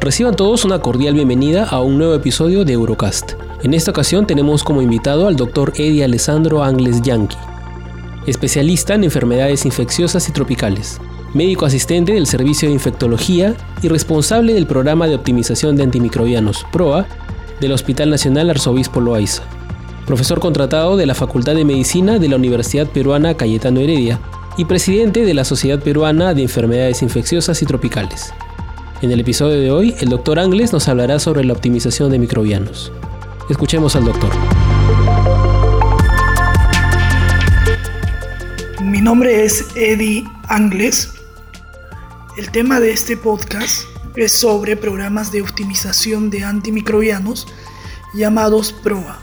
Reciban todos una cordial bienvenida a un nuevo episodio de Eurocast. En esta ocasión tenemos como invitado al doctor Eddie Alessandro Angles Yankee, especialista en enfermedades infecciosas y tropicales, médico asistente del Servicio de Infectología y responsable del programa de optimización de antimicrobianos, PROA, del Hospital Nacional Arzobispo Loaiza, profesor contratado de la Facultad de Medicina de la Universidad Peruana Cayetano Heredia y presidente de la Sociedad Peruana de Enfermedades Infecciosas y Tropicales. En el episodio de hoy, el doctor Angles nos hablará sobre la optimización de microbianos. Escuchemos al doctor. Mi nombre es Eddie Angles. El tema de este podcast es sobre programas de optimización de antimicrobianos llamados PROA.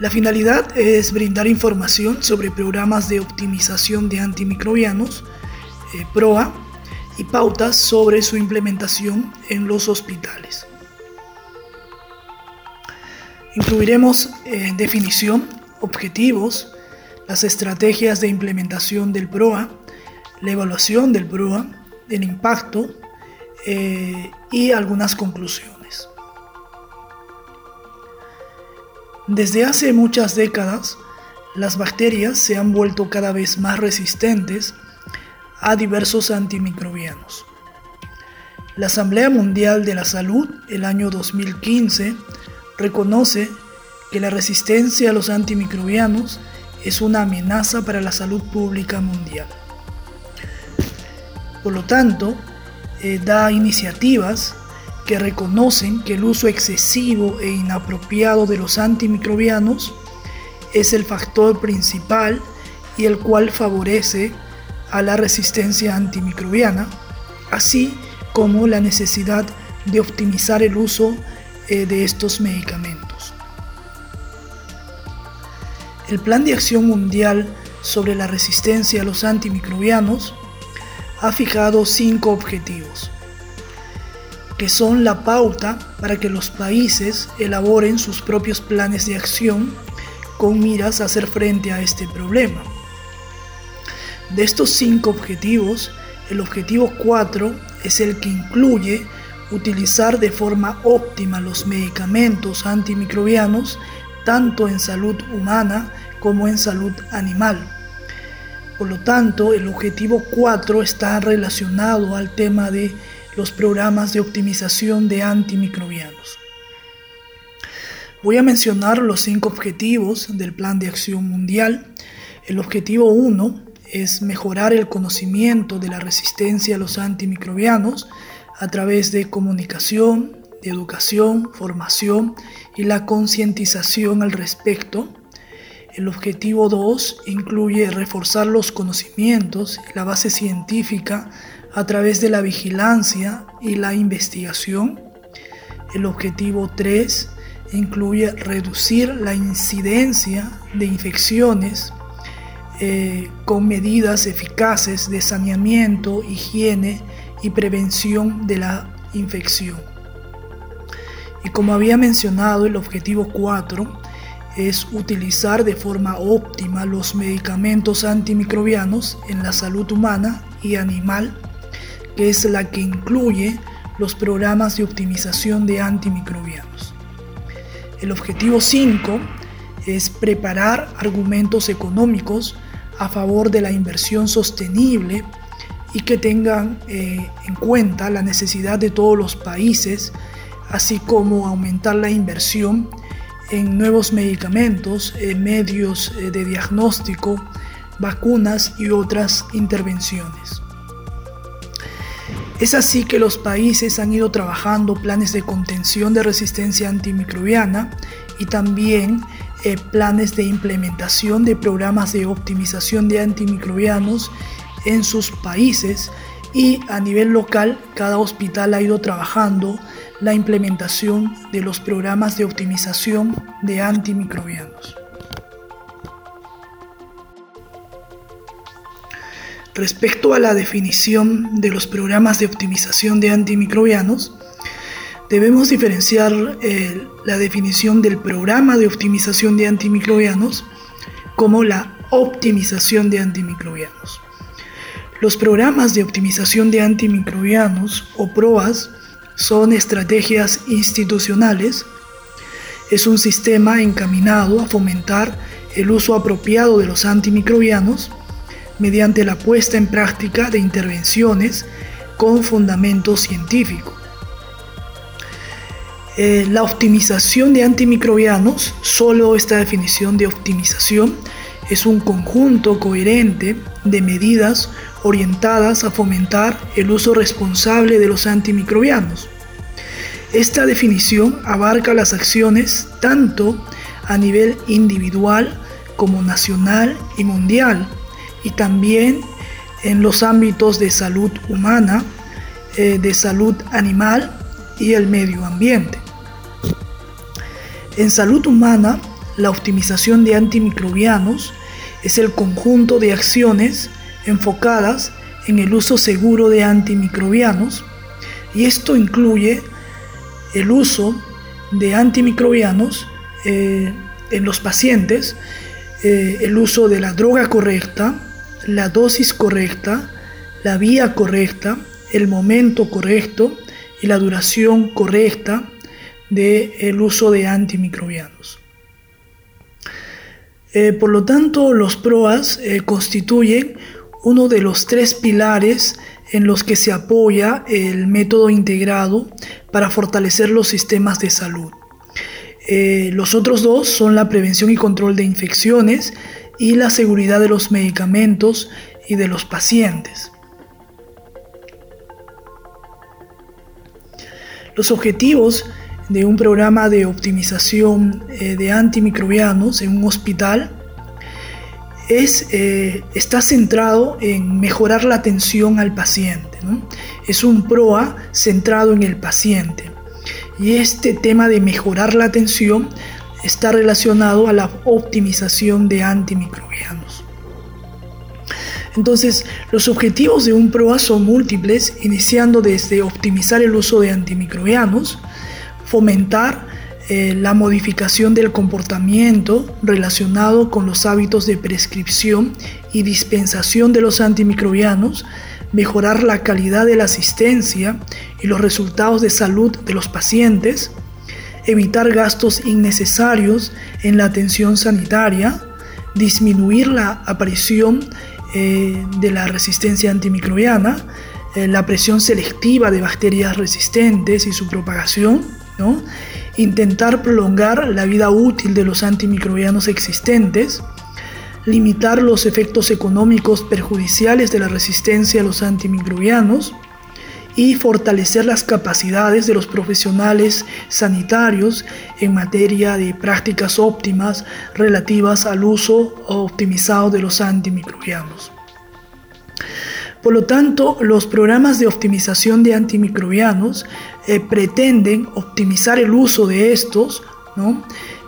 La finalidad es brindar información sobre programas de optimización de antimicrobianos, eh, PROA, y pautas sobre su implementación en los hospitales. Incluiremos eh, definición, objetivos, las estrategias de implementación del PROA, la evaluación del PROA, el impacto eh, y algunas conclusiones. Desde hace muchas décadas, las bacterias se han vuelto cada vez más resistentes a diversos antimicrobianos. La Asamblea Mundial de la Salud, el año 2015, reconoce que la resistencia a los antimicrobianos es una amenaza para la salud pública mundial. Por lo tanto, eh, da iniciativas que reconocen que el uso excesivo e inapropiado de los antimicrobianos es el factor principal y el cual favorece a la resistencia antimicrobiana, así como la necesidad de optimizar el uso eh, de estos medicamentos. El Plan de Acción Mundial sobre la resistencia a los antimicrobianos ha fijado cinco objetivos, que son la pauta para que los países elaboren sus propios planes de acción con miras a hacer frente a este problema. De estos cinco objetivos, el objetivo 4 es el que incluye utilizar de forma óptima los medicamentos antimicrobianos tanto en salud humana como en salud animal. Por lo tanto, el objetivo 4 está relacionado al tema de los programas de optimización de antimicrobianos. Voy a mencionar los cinco objetivos del Plan de Acción Mundial. El objetivo 1 es mejorar el conocimiento de la resistencia a los antimicrobianos a través de comunicación, de educación, formación y la concientización al respecto. El objetivo 2 incluye reforzar los conocimientos y la base científica a través de la vigilancia y la investigación. El objetivo 3 incluye reducir la incidencia de infecciones eh, con medidas eficaces de saneamiento, higiene y prevención de la infección. Y como había mencionado, el objetivo 4 es utilizar de forma óptima los medicamentos antimicrobianos en la salud humana y animal, que es la que incluye los programas de optimización de antimicrobianos. El objetivo 5 es preparar argumentos económicos a favor de la inversión sostenible y que tengan eh, en cuenta la necesidad de todos los países, así como aumentar la inversión en nuevos medicamentos, medios eh, de diagnóstico, vacunas y otras intervenciones. Es así que los países han ido trabajando planes de contención de resistencia antimicrobiana y también eh, planes de implementación de programas de optimización de antimicrobianos en sus países y a nivel local cada hospital ha ido trabajando la implementación de los programas de optimización de antimicrobianos. Respecto a la definición de los programas de optimización de antimicrobianos, debemos diferenciar eh, la definición del programa de optimización de antimicrobianos como la optimización de antimicrobianos. Los programas de optimización de antimicrobianos o PROAS son estrategias institucionales. Es un sistema encaminado a fomentar el uso apropiado de los antimicrobianos mediante la puesta en práctica de intervenciones con fundamento científico. Eh, la optimización de antimicrobianos, solo esta definición de optimización, es un conjunto coherente de medidas orientadas a fomentar el uso responsable de los antimicrobianos. Esta definición abarca las acciones tanto a nivel individual como nacional y mundial y también en los ámbitos de salud humana, eh, de salud animal y el medio ambiente. En salud humana, la optimización de antimicrobianos es el conjunto de acciones enfocadas en el uso seguro de antimicrobianos y esto incluye el uso de antimicrobianos eh, en los pacientes, eh, el uso de la droga correcta, la dosis correcta, la vía correcta, el momento correcto y la duración correcta del uso de antimicrobianos. Eh, por lo tanto, los PROAS eh, constituyen uno de los tres pilares en los que se apoya el método integrado para fortalecer los sistemas de salud. Eh, los otros dos son la prevención y control de infecciones y la seguridad de los medicamentos y de los pacientes. Los objetivos de un programa de optimización eh, de antimicrobianos en un hospital es, eh, está centrado en mejorar la atención al paciente. Es un PROA centrado en el paciente. Y este tema de mejorar la atención está relacionado a la optimización de antimicrobianos. Entonces, los objetivos de un PROA son múltiples, iniciando desde optimizar el uso de antimicrobianos, fomentar eh, la modificación del comportamiento relacionado con los hábitos de prescripción y dispensación de los antimicrobianos, mejorar la calidad de la asistencia y los resultados de salud de los pacientes, evitar gastos innecesarios en la atención sanitaria, disminuir la aparición eh, de la resistencia antimicrobiana, eh, la presión selectiva de bacterias resistentes y su propagación, intentar prolongar la vida útil de los antimicrobianos existentes, limitar los efectos económicos perjudiciales de la resistencia a los antimicrobianos y fortalecer las capacidades de los profesionales sanitarios en materia de prácticas óptimas relativas al uso optimizado de los antimicrobianos. Por lo tanto, los programas de optimización de antimicrobianos eh, pretenden optimizar el uso de estos,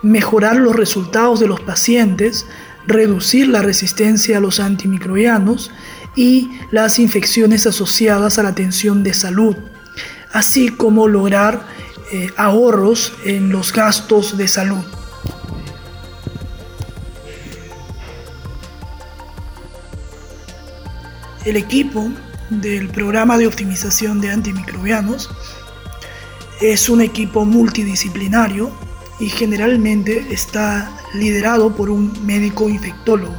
mejorar los resultados de los pacientes, reducir la resistencia a los antimicrobianos y las infecciones asociadas a la atención de salud, así como lograr eh, ahorros en los gastos de salud. El equipo del programa de optimización de antimicrobianos es un equipo multidisciplinario y generalmente está liderado por un médico infectólogo.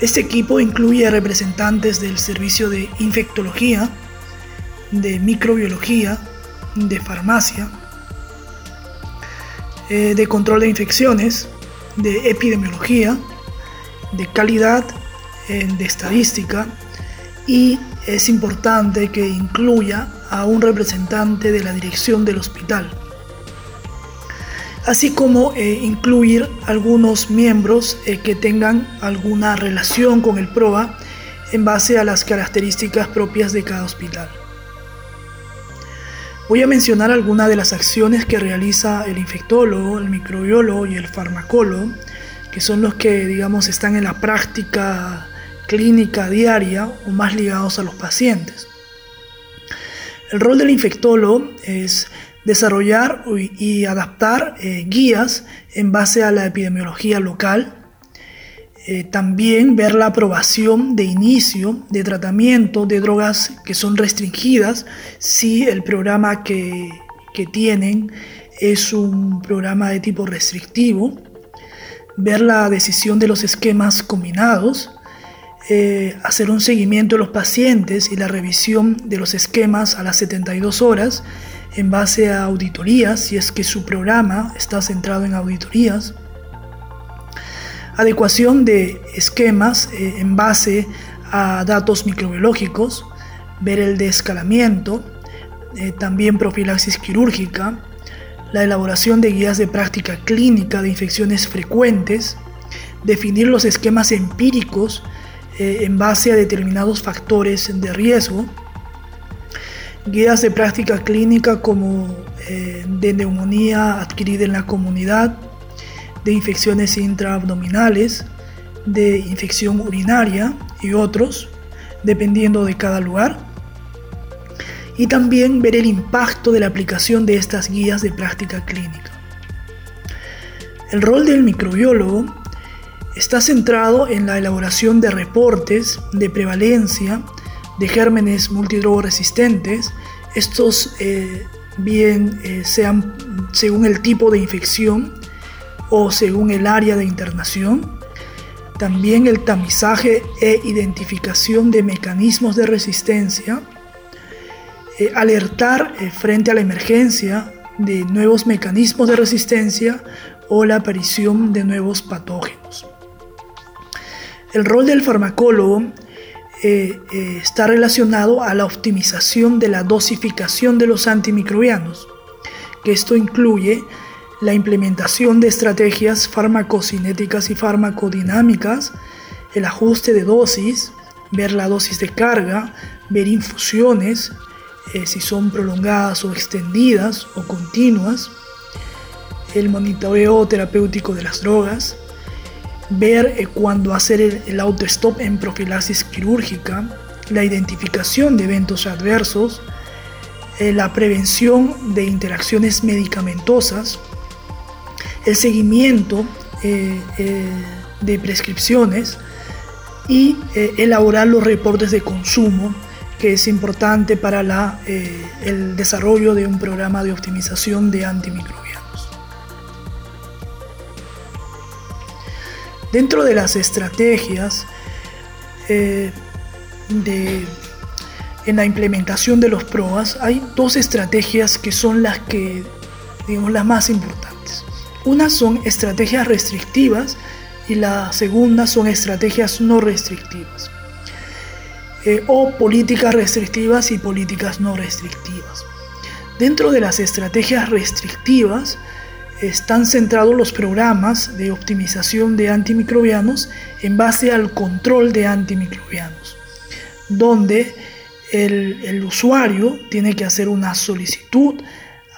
Este equipo incluye representantes del servicio de infectología, de microbiología, de farmacia, eh, de control de infecciones, de epidemiología, de calidad de estadística y es importante que incluya a un representante de la dirección del hospital, así como eh, incluir algunos miembros eh, que tengan alguna relación con el PROA en base a las características propias de cada hospital. Voy a mencionar algunas de las acciones que realiza el infectólogo, el microbiólogo y el farmacólogo, que son los que, digamos, están en la práctica clínica diaria o más ligados a los pacientes. El rol del infectólogo es desarrollar y adaptar eh, guías en base a la epidemiología local, eh, también ver la aprobación de inicio de tratamiento de drogas que son restringidas si el programa que, tienen es un programa de tipo restrictivo, ver la decisión de los esquemas combinados, eh, hacer un seguimiento de los pacientes y la revisión de los esquemas a las 72 horas en base a auditorías, si es que su programa está centrado en auditorías, adecuación de esquemas eh, en base a datos microbiológicos, ver el descalamiento, eh, también profilaxis quirúrgica, la elaboración de guías de práctica clínica de infecciones frecuentes, definir los esquemas empíricos eh, en base a determinados factores de riesgo, guías de práctica clínica como de neumonía adquirida en la comunidad, de infecciones intraabdominales, de infección urinaria y otros, dependiendo de cada lugar. Y también ver el impacto de la aplicación de estas guías de práctica clínica. El rol del microbiólogo está centrado en la elaboración de reportes de prevalencia de gérmenes multidrogoresistentes. Estos eh, bien eh, sean según el tipo de infección o según el área de internación. También el tamizaje e identificación de mecanismos de resistencia. Eh, alertar frente a la emergencia de nuevos mecanismos de resistencia o la aparición de nuevos patógenos. El rol del farmacólogo eh, está relacionado a la optimización de la dosificación de los antimicrobianos, que esto incluye la implementación de estrategias farmacocinéticas y farmacodinámicas, el ajuste de dosis, ver la dosis de carga, ver infusiones, eh, si son prolongadas o extendidas o continuas, el monitoreo terapéutico de las drogas, ver eh, cuándo hacer el, el autostop en profilaxis quirúrgica, la identificación de eventos adversos, eh, la prevención de interacciones medicamentosas, el seguimiento eh, eh, de prescripciones y elaborar los reportes de consumo, que es importante para la, el desarrollo de un programa de optimización de antimicrobianos. Dentro de las estrategias de, en la implementación de los PROAS hay dos estrategias que son las que digamos las más importantes. Una son estrategias restrictivas y la segunda son estrategias no restrictivas. Eh, o políticas restrictivas y políticas no restrictivas. Dentro de las estrategias restrictivas están centrados los programas de optimización de antimicrobianos en base al control de antimicrobianos, donde el, usuario tiene que hacer una solicitud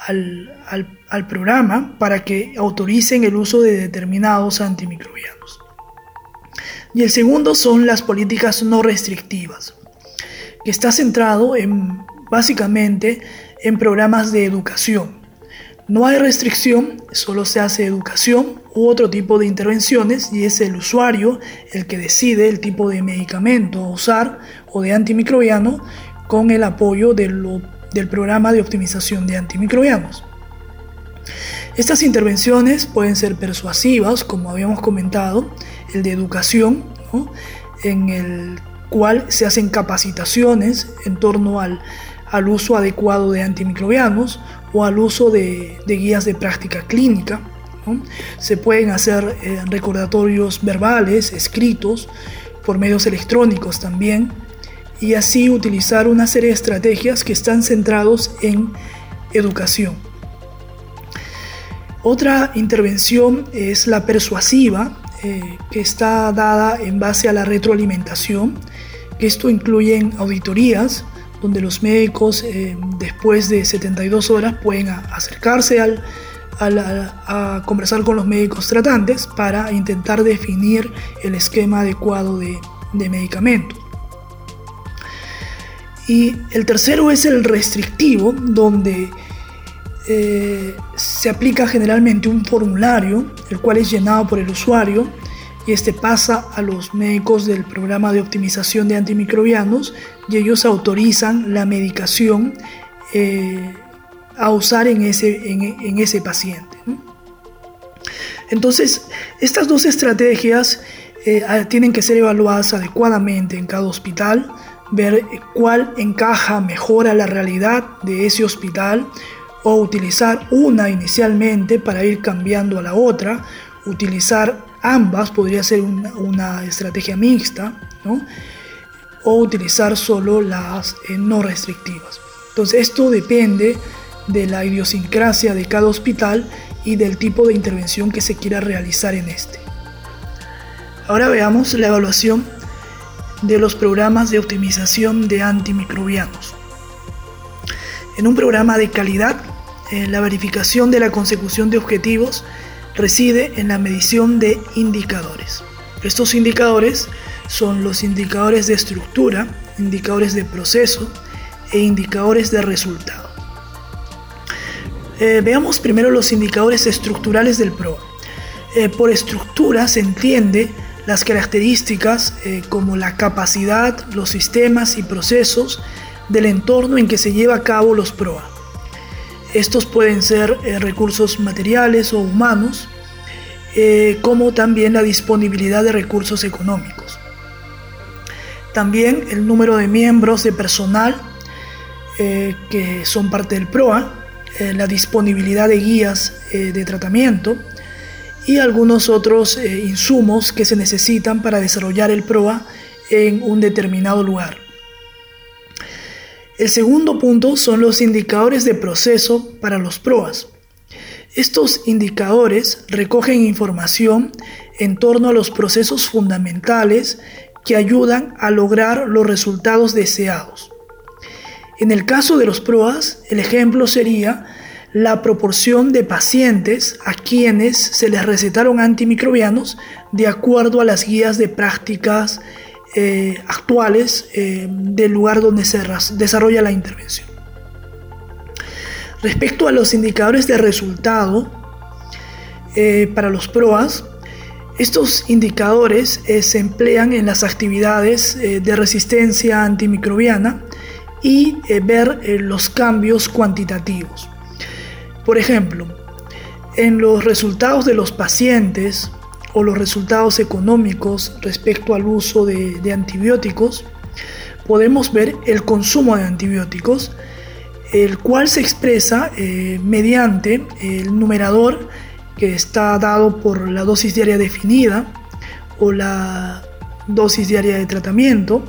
al, programa para que autoricen el uso de determinados antimicrobianos. Y el segundo son las políticas no restrictivas, que está centrado en básicamente en programas de educación. No hay restricción, solo se hace educación u otro tipo de intervenciones y es el usuario el que decide el tipo de medicamento a usar o de antimicrobiano con el apoyo del programa de optimización de antimicrobianos. Estas intervenciones pueden ser persuasivas, como habíamos comentado, el de educación, en el cual se hacen capacitaciones en torno al, uso adecuado de antimicrobianos o al uso de, guías de práctica clínica. Se pueden hacer eh, recordatorios verbales, escritos, por medios electrónicos también, y así utilizar una serie de estrategias que están centrados en educación. Otra intervención es la persuasiva, eh, que está dada en base a la retroalimentación, esto incluye auditorías, donde los médicos eh, después de 72 horas pueden acercarse al, a, conversar con los médicos tratantes para intentar definir el esquema adecuado de, de medicamento. Y el tercero es el restrictivo, donde eh, se aplica generalmente un formulario, el cual es llenado por el usuario, y este pasa a los médicos del programa de optimización de antimicrobianos y ellos autorizan la medicación eh, a usar en ese, en, ese paciente. Entonces, estas dos estrategias eh, tienen que ser evaluadas adecuadamente en cada hospital, ver cuál encaja mejor a la realidad de ese hospital o utilizar una inicialmente para ir cambiando a la otra, utilizar ambas podría ser una, estrategia mixta, o utilizar solo las eh, no restrictivas. Entonces esto depende de la idiosincrasia de cada hospital y del tipo de intervención que se quiera realizar en este. Ahora veamos la evaluación de los programas de optimización de antimicrobianos. En un programa de calidad, eh, la verificación de la consecución de objetivos reside en la medición de indicadores. Estos indicadores son los indicadores de estructura, indicadores de proceso e indicadores de resultado. Eh, veamos primero los indicadores estructurales del PROA. Eh, por estructura se entiende las características eh, como la capacidad, los sistemas y procesos del entorno en que se lleva a cabo los PROA. Estos pueden ser recursos materiales o humanos, como también la disponibilidad de recursos económicos. También el número de miembros de personal que son parte del PROA, eh, la disponibilidad de guías eh, de tratamiento y algunos otros eh, insumos que se necesitan para desarrollar el PROA en un determinado lugar. El segundo punto son los indicadores de proceso para los PROAS. Estos indicadores recogen información en torno a los procesos fundamentales que ayudan a lograr los resultados deseados. En el caso de los PROAS, el ejemplo sería la proporción de pacientes a quienes se les recetaron antimicrobianos de acuerdo a las guías de prácticas eh, actuales eh, del lugar donde se desarrolla la intervención. Respecto a los indicadores de resultado eh, para los PROAS, estos indicadores se emplean en las actividades de resistencia antimicrobiana y ver los cambios cuantitativos. Por ejemplo, en los resultados de los pacientes o los resultados económicos respecto al uso de, antibióticos, podemos ver el consumo de antibióticos, el cual se expresa eh, mediante el numerador que está dado por la dosis diaria definida o la dosis diaria de tratamiento,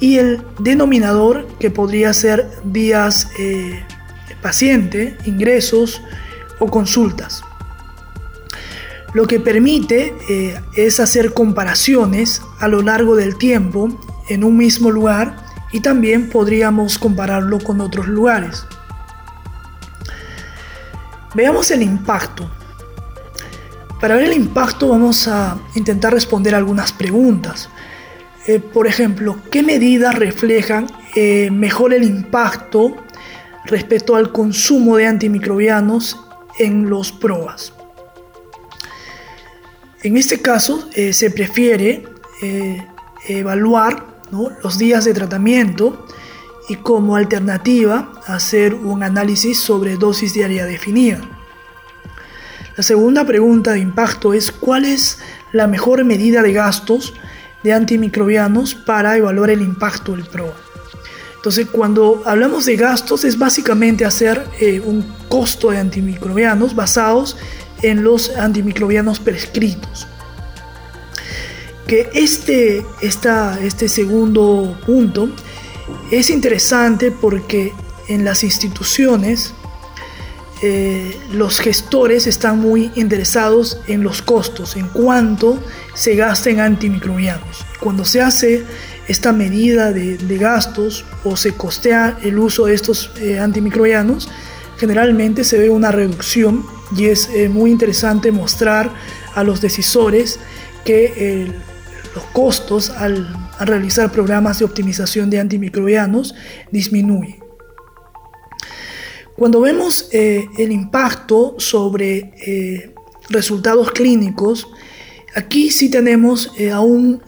y el denominador que podría ser días eh, paciente, ingresos o consultas. Lo que permite eh, es hacer comparaciones a lo largo del tiempo en un mismo lugar y también podríamos compararlo con otros lugares. Veamos el impacto. Para ver el impacto vamos a intentar responder algunas preguntas. Eh, por ejemplo, ¿qué medidas reflejan eh, mejor el impacto respecto al consumo de antimicrobianos en los PROAS? En este caso, eh, se prefiere evaluar los días de tratamiento y como alternativa hacer un análisis sobre dosis diaria definida. La segunda pregunta de impacto es cuál es la mejor medida de gastos de antimicrobianos para evaluar el impacto del PROA. Entonces, cuando hablamos de gastos, es básicamente hacer eh, un costo de antimicrobianos basados en los antimicrobianos prescritos. Que este, este segundo punto es interesante porque en las instituciones eh, los gestores están muy interesados en los costos, en cuánto se gasta en antimicrobianos. Cuando se hace esta medida de, gastos o se costea el uso de estos eh, antimicrobianos, generalmente se ve una reducción y es eh, muy interesante mostrar a los decisores que los costos al, al, realizar programas de optimización de antimicrobianos disminuyen. Cuando vemos eh, el impacto sobre eh, resultados clínicos, aquí sí tenemos aún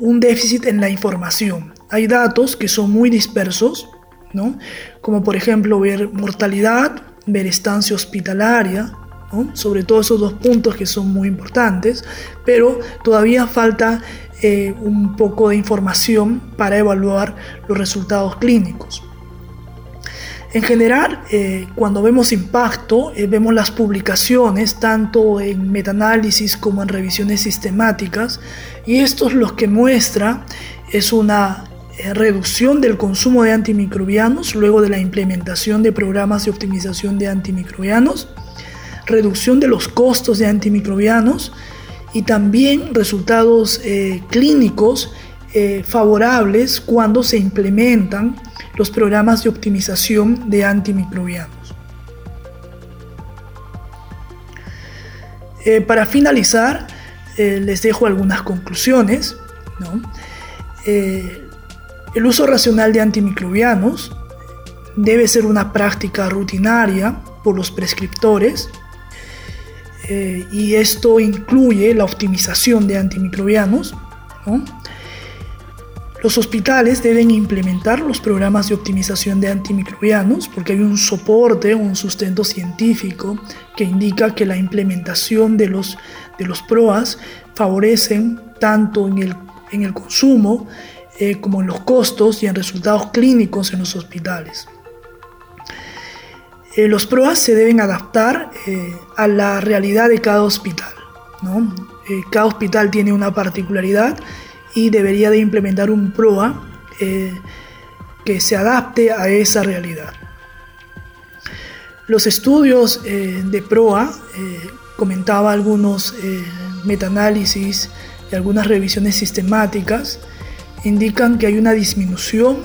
un déficit en la información. Hay datos que son muy dispersos, ¿no? como por ejemplo ver mortalidad, ver estancia hospitalaria, sobre todo esos dos puntos que son muy importantes, pero todavía falta un poco de información para evaluar los resultados clínicos. En general, eh, cuando vemos impacto, eh, vemos las publicaciones tanto en metaanálisis como en revisiones sistemáticas y esto es lo que muestra es una eh, reducción del consumo de antimicrobianos luego de la implementación de programas de optimización de antimicrobianos, reducción de los costos de antimicrobianos y también resultados clínicos favorables cuando se implementan los programas de optimización de antimicrobianos. Eh, para finalizar, eh, les dejo algunas conclusiones. Eh, el uso racional de antimicrobianos debe ser una práctica rutinaria por los prescriptores y esto incluye la optimización de antimicrobianos. Los hospitales deben implementar los programas de optimización de antimicrobianos porque hay un soporte, un sustento científico que indica que la implementación de los, de los PROAS favorecen tanto en el, en el consumo eh, como en los costos y en resultados clínicos en los hospitales. Eh, los PROAS se deben adaptar eh, a la realidad de cada hospital. ¿no? cada hospital tiene una particularidad y debería de implementar un PROA que se adapte a esa realidad. Los estudios de PROA, comentaba algunos metaanálisis y algunas revisiones sistemáticas, indican que hay una disminución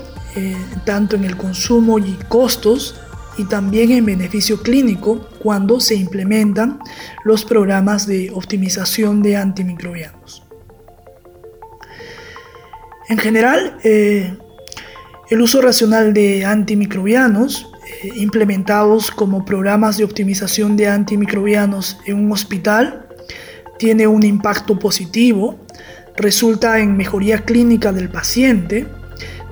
tanto en el consumo y costos y también en beneficio clínico cuando se implementan los programas de optimización de antimicrobianos. En general, eh, el uso racional de antimicrobianos eh, implementados como programas de optimización de antimicrobianos en un hospital tiene un impacto positivo, resulta en mejoría clínica del paciente,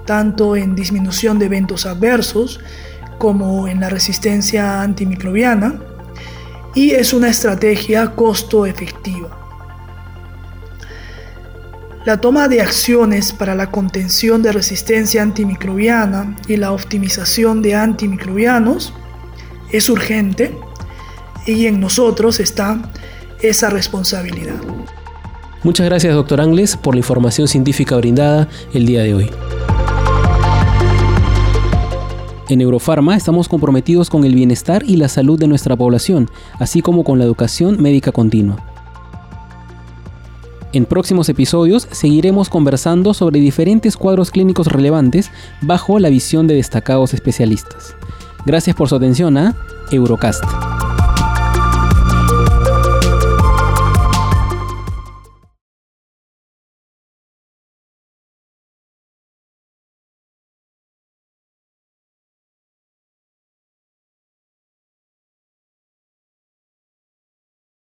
tanto en disminución de eventos adversos como en la resistencia antimicrobiana, y es una estrategia costo efectiva. La toma de acciones para la contención de resistencia antimicrobiana y la optimización de antimicrobianos es urgente y en nosotros está esa responsabilidad. Muchas gracias, doctor Angles, por la información científica brindada el día de hoy. En Eurofarma estamos comprometidos con el bienestar y la salud de nuestra población, así como con la educación médica continua. En próximos episodios seguiremos conversando sobre diferentes cuadros clínicos relevantes bajo la visión de destacados especialistas. Gracias por su atención a Eurocast.